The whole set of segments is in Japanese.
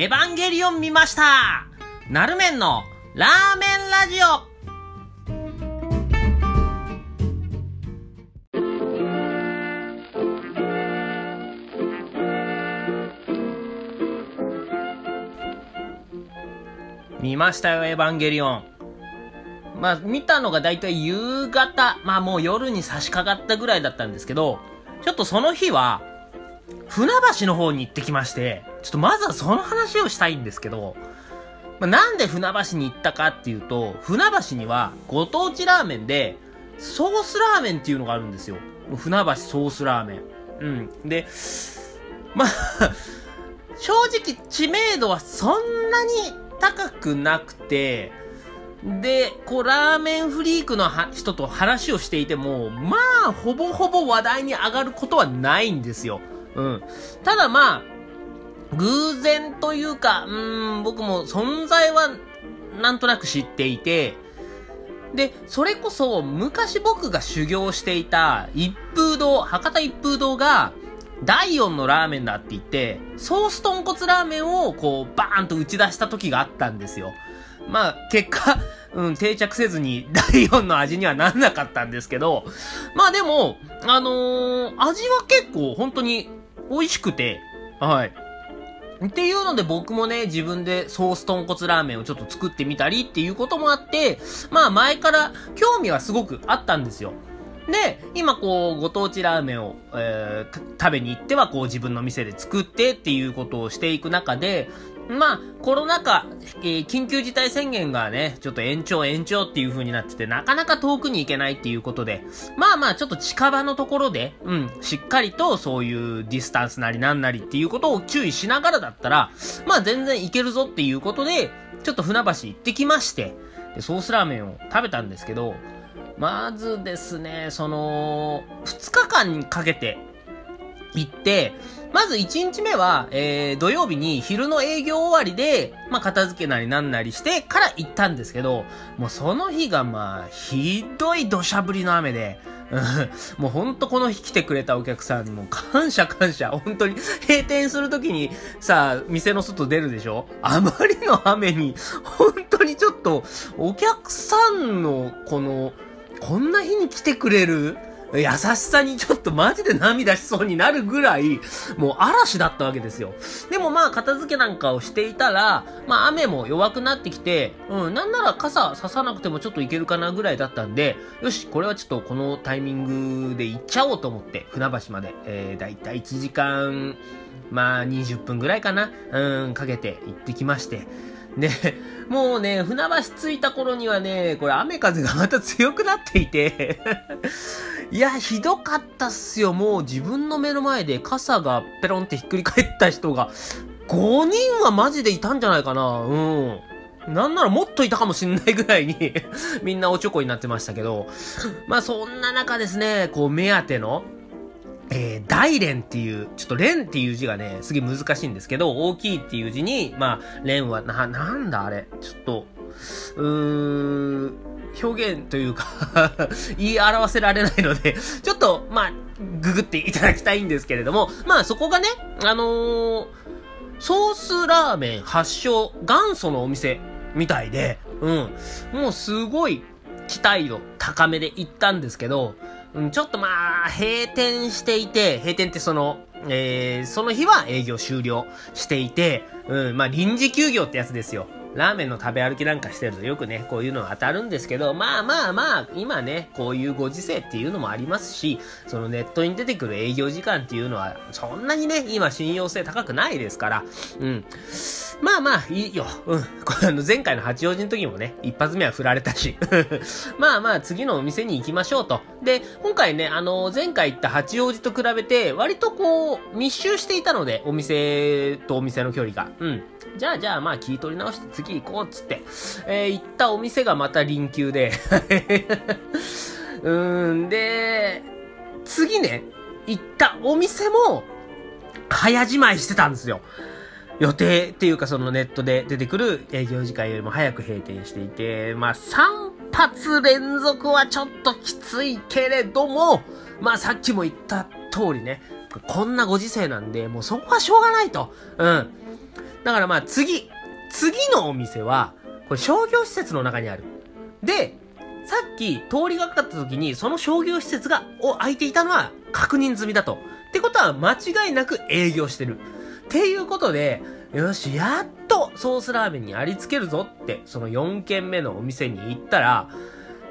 エヴァンゲリオン見ました。なるめんのラーメンラジオ。見ましたよ、エヴァンゲリオン。まあ、見たのがだいたい夕方、まあもう夜に差し掛かったぐらいだったんですけど、ちょっとその日は、船橋の方に行ってきまして、ちょっとまずはその話をしたいんですけど、まあ、なんで船橋に行ったかっていうと、船橋にはご当地ラーメンで、ソースラーメンっていうのがあるんですよ。船橋ソースラーメン。うん。で、まあ、正直知名度はそんなに高くなくて、で、こう、ラーメンフリークの人と話をしていても、まあ、ほぼほぼ話題に上がることはないんですよ。うん。ただまあ、偶然というか、うん、僕も存在はなんとなく知っていて、で、それこそ昔僕が修行していた一風堂、博多一風堂が、第4のラーメンだって言って、ソース豚骨ラーメンをこう、バーンと打ち出した時があったんですよ。まあ、結果、うん、定着せずに第4の味にはなんなかったんですけど、まあでも、あのー味は結構本当に美味しくて、はい。っていうので僕もね、自分でソース豚骨ラーメンをちょっと作ってみたりっていうこともあって、まあ前から興味はすごくあったんですよ。で、今こう、ご当地ラーメンを、えー食べに行ってはこう自分の店で作ってっていうことをしていく中で、まあ、コロナ禍、えー緊急事態宣言がね、ちょっと延長延長っていう風になってて、なかなか遠くに行けないっていうことで、まあまあ、ちょっと近場のところで、うん、しっかりとそういうディスタンスなりなんなりっていうことを注意しながらだったら、まあ全然いけるぞっていうことで、ちょっと船橋行ってきまして、でソースラーメンを食べたんですけど、まずですね、その、2日間かけて行って、まず1日目は、えー、土曜日に昼の営業終わりで、まあ、片付けなりなんなりしてから行ったんですけど、もうその日がまあ、ひどい土砂降りの雨で、もうほんとこの日来てくれたお客さんにもう感謝感謝。本当に閉店するときにさ、店の外出るでしょ？あまりの雨に、本当にちょっとお客さんのこの、こんな日に来てくれる優しさにちょっとマジで涙しそうになるぐらい、もう嵐だったわけですよ。でもまあ片付けなんかをしていたら、まあ雨も弱くなってきて、うん、なんなら傘ささなくてもちょっといけるかなぐらいだったんで、よし、これはちょっとこのタイミングで行っちゃおうと思って、船橋まで、えー、だいたい1時間、まあ20分ぐらいかな、うん、かけて行ってきまして、で、もうね、船橋着いた頃にはね、これ雨風がまた強くなっていて、いや、ひどかったっすよ。もう自分の目の前で傘がペロンってひっくり返った人が、5人はマジでいたんじゃないかな。うん。なんならもっといたかもしんないぐらいに みんなおちょこになってましたけど、まあそんな中ですね、こう目当ての、えー、大連っていう、ちょっと連っていう字がね、すげえ難しいんですけど、大きいっていう字に、まあ、連は、な、なんだあれ、ちょっと、うーん、表現というか 言い表せられないので、ちょっと、まあ、ググっていただきたいんですけれども、まあそこがね、あのー、ソースラーメン発祥、元祖のお店みたいで、うん、もうすごい期待度高めで行ったんですけど、うん、ちょっとまあ、閉店していて、閉店ってその、えー、その日は営業終了していて、うん、まあ臨時休業ってやつですよ。ラーメンの食べ歩きなんかしてるとよくね、こういうの当たるんですけど、まあまあまあ、今ね、こういうご時世っていうのもありますし、そのネットに出てくる営業時間っていうのは、そんなにね、今信用性高くないですから、うん。まあまあ、いいよ。うん。あの、前回の八王子の時もね、一発目は振られたし。まあまあ、次のお店に行きましょうと。で、今回ね、あの、前回行った八王子と比べて、割とこう、密集していたので、お店とお店の距離が。うん。じゃあじゃあまあ聞い取り直して次行こうっつって、えー、行ったお店がまた臨休で、うーん、で、次ね、行ったお店も、早じまいしてたんですよ。予定っていうかそのネットで出てくる営業時間よりも早く閉店していて、まあ3発連続はちょっときついけれども、まあさっきも言った通りね、こんなご時世なんで、もうそこはしょうがないと。うん。だからまあ次、次のお店は、これ商業施設の中にある。で、さっき通りがかかった時にその商業施設が、を空いていたのは確認済みだと。ってことは間違いなく営業してる。っていうことで、よし、やっとソースラーメンにありつけるぞって、その4軒目のお店に行ったら、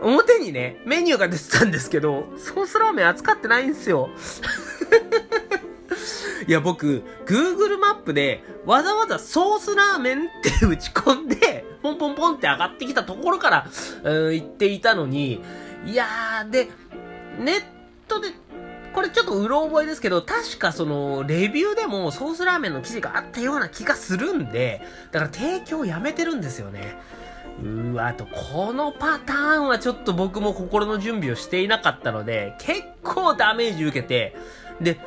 表にね、メニューが出てたんですけど、ソースラーメン扱ってないんですよ。いや、僕、Google マップで、わざわざソースラーメンって打ち込んで、ポンポンポンって上がってきたところから、うん、行っていたのに、いやー、で、ネットで、これちょっとうろ覚えですけど、確かその、レビューでもソースラーメンの記事があったような気がするんで、だから提供やめてるんですよね。うわ、あと、このパターンはちょっと僕も心の準備をしていなかったので、結構ダメージ受けて、で、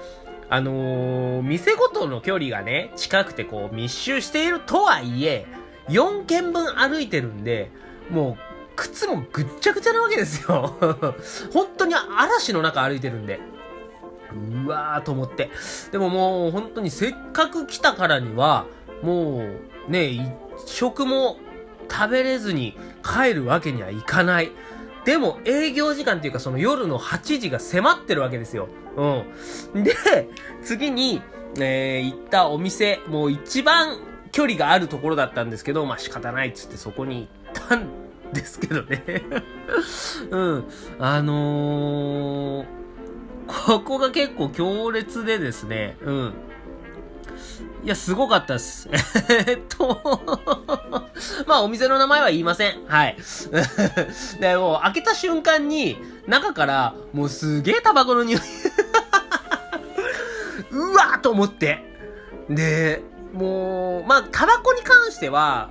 あのー、店ごとの距離がね、近くてこう密集しているとはいえ、4軒分歩いてるんで、もう、靴もぐっちゃぐちゃなわけですよ。本当に嵐の中歩いてるんで。うわーと思って。でももう本当にせっかく来たからには、もうね、一食も食べれずに帰るわけにはいかない。でも営業時間っていうかその夜の8時が迫ってるわけですよ。うん。で、次に、えー、行ったお店、もう一番距離があるところだったんですけど、まあ仕方ないっつってそこに行ったんですけどね。うん。あのー、ここが結構強烈でですね、うん。いや、すごかったっす。えっとまあ、お店の名前は言いません。はい。で、もう、開けた瞬間に、中から、もうすげえタバコの匂い うわーと思って。で、もう、まあ、タバコに関しては、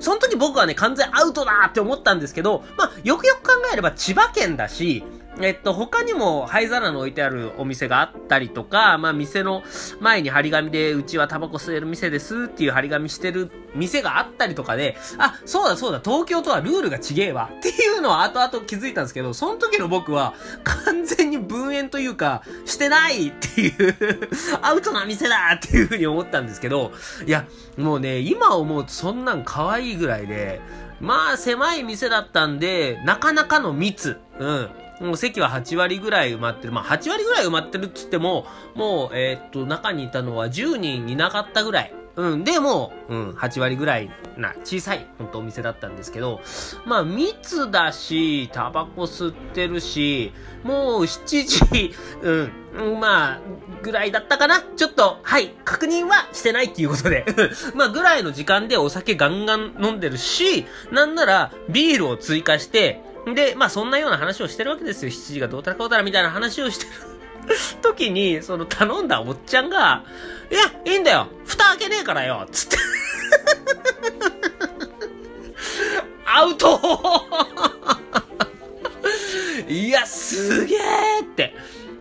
その時僕はね、完全アウトだって思ったんですけど、まあ、よくよく考えれば千葉県だし、えっと、他にも灰皿の置いてあるお店があったりとか、まあ、店の前に張り紙で、うちはタバコ吸える店ですっていう張り紙してる店があったりとかで、あ、そうだそうだ、東京とはルールが違えわっていうのは後々気づいたんですけど、その時の僕は完全に分煙というか、してないっていうアウトな店だっていうふうに思ったんですけど、いや、もうね、今思うとそんなん可愛いぐらいで、まあ狭い店だったんで、なかなかの密。うん。もう席は8割ぐらい埋まってる。まあ、8割ぐらい埋まってるっつっても、もう、えー、っと、中にいたのは10人いなかったぐらい。うん。でも、うん、8割ぐらいな、小さい、ほんとお店だったんですけど、まあ、密だし、タバコ吸ってるし、もう7時、うん、まあ、ぐらいだったかなちょっと、はい、確認はしてないっていうことで。まあ、ぐらいの時間でお酒ガンガン飲んでるし、なんなら、ビールを追加して、で、まあそんなような話をしてるわけですよ。7時がどうたらこうたらみたいな話をしてる時に、その頼んだおっちゃんが、いや、いいんだよ。蓋開けねえからよ。つって。アウト いや、すげえって。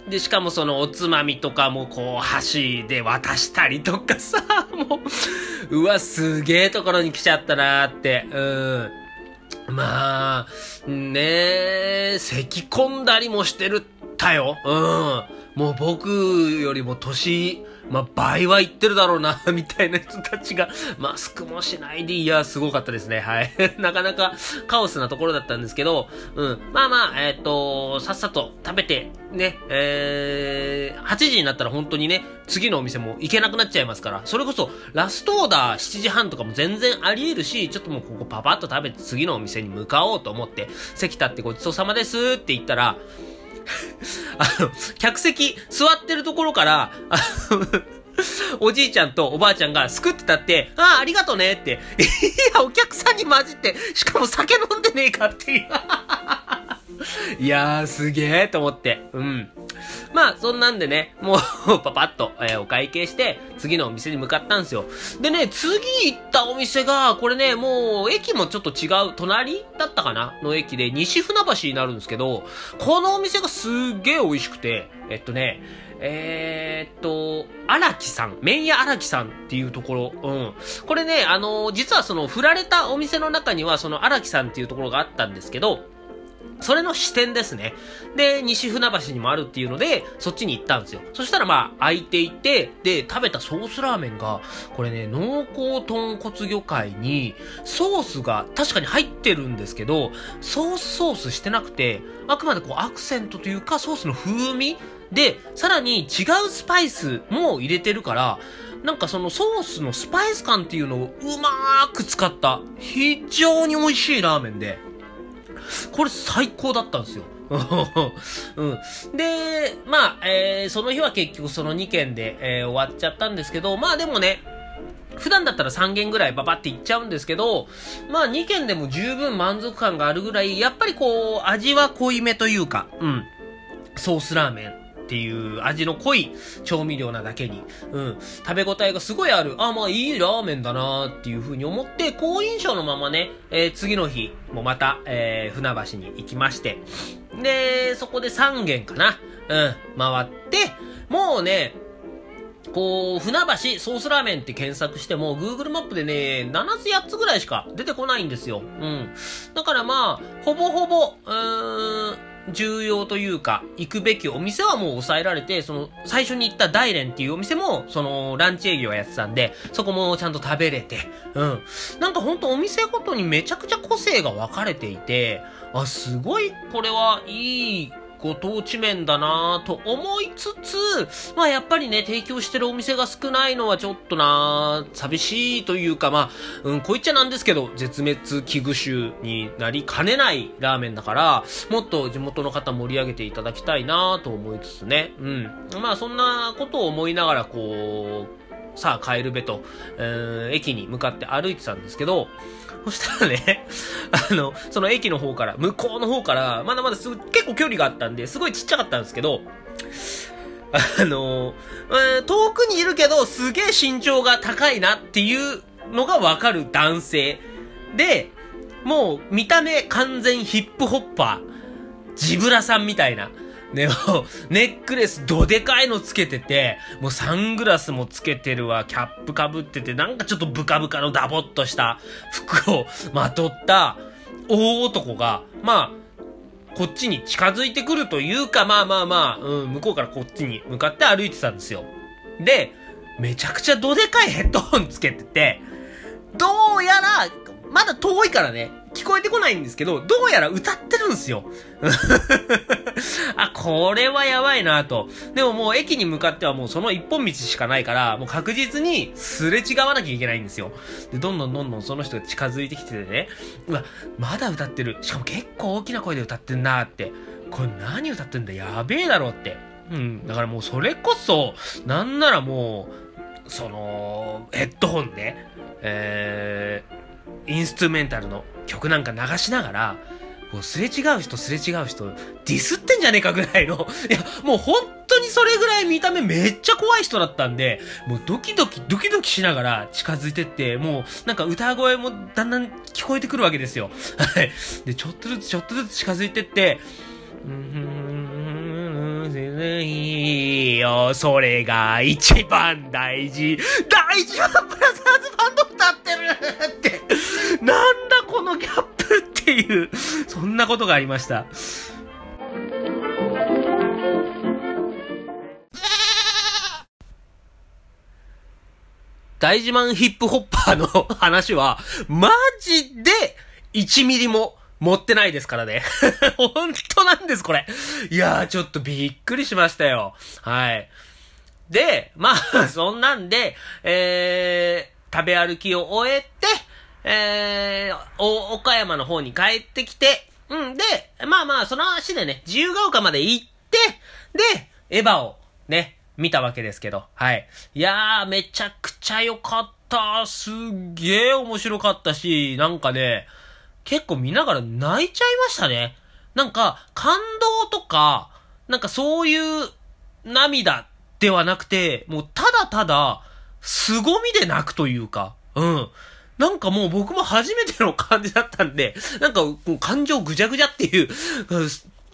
で、しかもそのおつまみとかもこう箸で渡したりとかさ、もう、うわ、すげえところに来ちゃったなーって。うん。まあ、ねえ、咳込んだりもしてるったよ。うん。もう僕よりも年、まあ、倍は言ってるだろうな、みたいな人たちが、マスクもしないで、いや、すごかったですね。はい。なかなかカオスなところだったんですけど、うん。まあまあ、えっ、ー、と、さっさと食べて、ね、えー、8時になったら本当にね、次のお店も行けなくなっちゃいますから、それこそ、ラストオーダー7時半とかも全然あり得るし、ちょっともうここパパッと食べて次のお店に向かおうと思って、席立ってごちそうさまですって言ったら、あの、客席座ってるところから、あの、おじいちゃんとおばあちゃんがすくってたって、ああ、ありがとねって。いや、お客さんに混じって、しかも酒飲んでねえかっていう。いやー、すげえと思って。うん。まあ、そんなんでね、もう パパッと、えー、お会計して、次のお店に向かったんですよ。でね、次行ったお店が、これね、もう、駅もちょっと違う、隣だったかな？の駅で、西船橋になるんですけど、このお店がすっげえ美味しくて、えっとね、えー、っと、荒木さん、麺屋荒木さんっていうところ、うん。これね、あの実はその、振られたお店の中には、その荒木さんっていうところがあったんですけど、それの視点ですね。で、西船橋にもあるっていうので、そっちに行ったんですよ。そしたらまあ、空いていて、で、食べたソースラーメンが、これね、濃厚豚骨魚介に、ソースが確かに入ってるんですけど、ソースソースしてなくて、あくまでこうアクセントというか、ソースの風味で、さらに違うスパイスも入れてるから、なんかそのソースのスパイス感っていうのをうまーく使った、非常に美味しいラーメンで、これ最高だったんですよ。うん。で、まあ、えー、その日は結局その2件で、えー、終わっちゃったんですけど、まあでもね、普段だったら3件ぐらいババっていっちゃうんですけど、まあ2件でも十分満足感があるぐらい、やっぱりこう、味は濃いめというか、うん。ソースラーメン。っていう味の濃い調味料なだけに、うん、食べ応えがすごいある、あ、まあいいラーメンだなっていう風に思って、好印象のままね、えー、次の日もまた、えー、船橋に行きまして、で、そこで3軒かな、うん、回って、もうね、こう、船橋ソースラーメンって検索しても、Google マップでね、7つ8つぐらいしか出てこないんですよ。うん。だからまあ、ほぼほぼ、うーん、重要というか、行くべきお店はもう抑えられて、その、最初に行った大連っていうお店も、その、ランチ営業やってたんで、そこもちゃんと食べれて、うん。なんかほんとお店ごとにめちゃくちゃ個性が分かれていて、あ、すごい、これはいいご当地麺だなぁと思いつつ、まあやっぱりね、提供してるお店が少ないのはちょっとなぁ寂しいというか、まあ、うん、こう言っちゃなんですけど、絶滅危惧種になりかねないラーメンだから、もっと地元の方盛り上げていただきたいなぁと思いつつね、うん。まあそんなことを思いながら、こう、さあ帰るべと、えー、駅に向かって歩いてたんですけど、そしたらね、あの、その駅の方から、向こうの方から、まだまだすぐ、結構距離があったんで、すごいちっちゃかったんですけど、あの、え遠くにいるけど、すげえ身長が高いなっていうのがわかる男性。で、もう見た目完全ヒップホッパー、ジブラさんみたいな。ね、ネックレスどでかいのつけてて、もうサングラスもつけてるわ、キャップかぶってて、なんかちょっとブカブカのダボっとした服をまとった大男が、まあ、こっちに近づいてくるというか、まあまあまあ、うん、向こうからこっちに向かって歩いてたんですよ。で、めちゃくちゃどでかいヘッドホンつけてて、どうやら、まだ遠いからね、聞こえてこないんですけど、どうやら歌ってるんですよ。あ、これはやばいなと。でももう駅に向かってはもうその一本道しかないから、もう確実にすれ違わなきゃいけないんですよ。で、どんどんどんどんその人が近づいてきててね、うわ、まだ歌ってる。しかも結構大きな声で歌ってんなって。これ何歌ってんだ？やべえだろって。うん。だからもうそれこそ、なんならもう、その、ヘッドホンで、えー、インストゥメンタルの曲なんか流しながら、こうすれ違う人すれ違う人、ディスってんじゃねえかぐらいの、いや、もう本当にそれぐらい見た目めっちゃ怖い人だったんで、もうドキドキドキドキしながら近づいてって、もうなんか歌声もだんだん聞こえてくるわけですよ。はい。で、ちょっとずつちょっとずつ近づいてって、いいよ、それが一番大事。大事はブラザーズバ歌ってるって。なんだこのギャップっていう、そんなことがありました。大自慢ヒップホッパーの話は、マジで1ミリも持ってないですからね。本当なんです、これ。いやー、ちょっとびっくりしましたよ。はい。で、まあ、そんなんで、えー、食べ歩きを終えて、えー、お岡山の方に帰ってきて、うんで、まあまあ、その足でね、自由が丘まで行って、で、エヴァをね、見たわけですけど、はい。いやー、めちゃくちゃ良かった。すっげー面白かったし、なんかね、結構見ながら泣いちゃいましたね。なんか、感動とか、なんかそういう涙ではなくて、もうただただ、凄みで泣くというか、うん。なんかもう僕も初めての感じだったんで、なんか感情ぐじゃぐじゃっていう、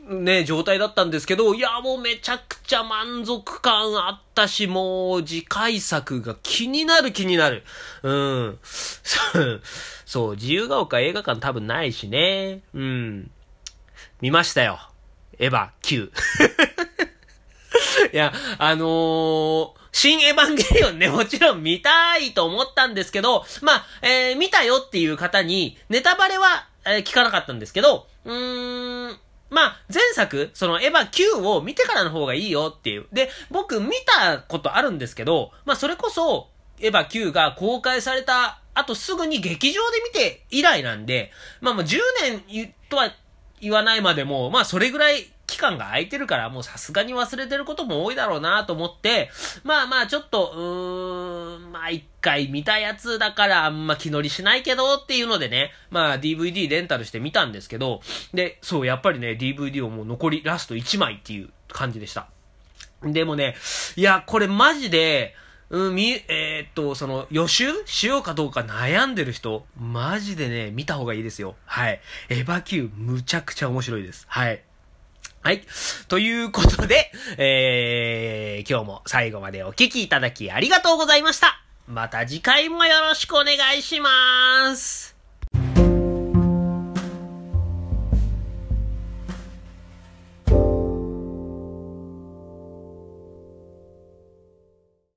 ね、状態だったんですけど、いや、もうめちゃくちゃ満足感あったし、もう次回作が気になる気になる。うん。そう、自由が丘映画館多分ないしね。うん。見ましたよ。エヴァ9。いや、あのー、新エヴァンゲリオンね、もちろん見たいと思ったんですけど、まあ、えー、見たよっていう方に、ネタバレは、えー、聞かなかったんですけど、うーん、まあ、前作、そのエヴァ9を見てからの方がいいよっていう。で、僕見たことあるんですけど、まあそれこそ、エヴァ9が公開された後すぐに劇場で見て以来なんで、まあもう10年とは言わないまでも、まあそれぐらい期間が空いてるから、もうさすがに忘れてることも多いだろうなと思って、まあまあちょっと、うーん、まあ一回見たやつだからあんま気乗りしないけどっていうのでね、まあ DVD レンタルして見たんですけど、で、そう、やっぱりね、DVD をもう残りラスト1枚っていう感じでした。でもね、いや、これマジで、うん、み、えー、っと、その、予習しようかどうか悩んでる人、マジでね、見た方がいいですよ。はい。エヴァ Q、むちゃくちゃ面白いです。はい。はい。ということで、えー、今日も最後までお聴きいただきありがとうございました。また次回もよろしくお願いします。